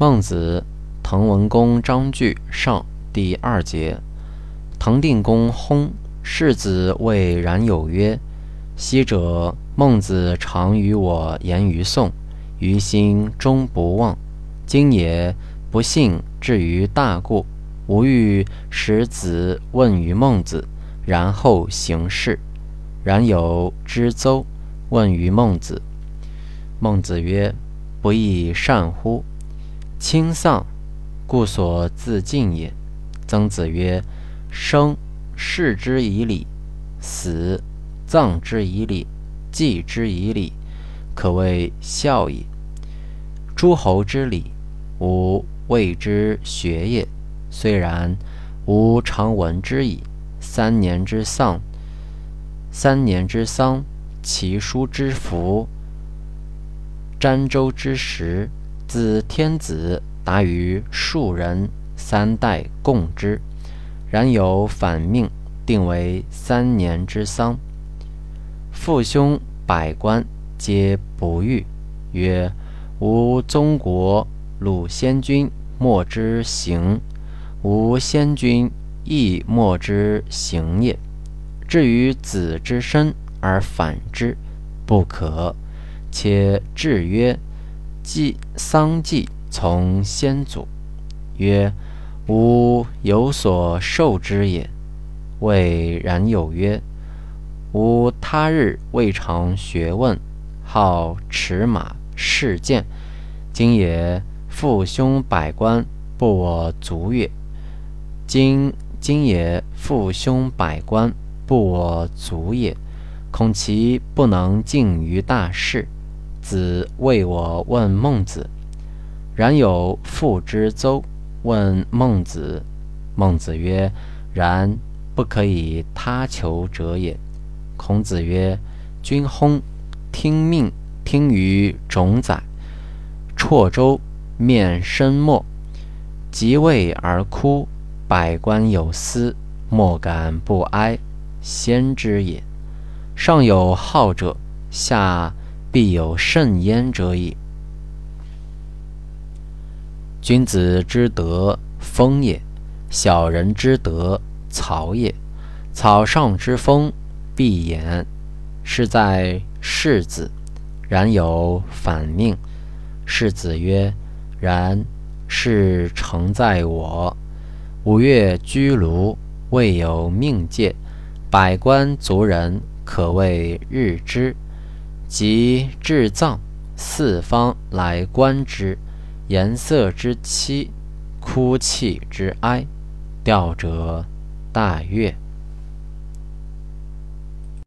孟子，滕文公章句上第二节。滕定公薨，世子谓冉有曰：“昔者孟子常与我言于宋，于心终不忘。今也不幸至于大故，吾欲使子问于孟子，然后行事。”冉有之邹问于孟子。孟子曰：“不亦善乎？亲丧，故所自尽也。”曾子曰：“生，视之以礼；死，葬之以礼；祭之以礼，可谓孝矣。诸侯之礼，吾谓之学也。虽然，吾常闻之矣。三年之丧，三年之丧，其叔之福。”瞻州之食，自天子达于庶人，三代共之。然有反命，定为三年之丧。父兄百官皆不遇，曰：“吾宗国鲁先君莫之行，吾先君亦莫之行也。至于子之身而反之，不可。”且制曰：“祭丧祭从先祖。”曰：“吾有所受之也。”谓冉有曰：“吾他日未尝学问，好驰马试剑。今也父兄百官不我足也。今今也父兄百官不我足也，恐其不能尽于大事。”子谓我问孟子，然有父之邹问孟子。孟子曰：“然不可以他求者也。”孔子曰：“君薨，听命，听于冢宰。辍周，面生墨，即位而哭，百官有司，莫敢不哀，先之也。上有好者，下。”必有甚焉者矣。君子之德，风也；小人之德，草也。草上之风，必偃。是在世子。然有反命。世子曰：“然，是成在我。五月居庐，未有命戒，百官族人，可谓日之。”及至藏，四方来观之，颜色之凄，哭泣之哀，吊者大悦。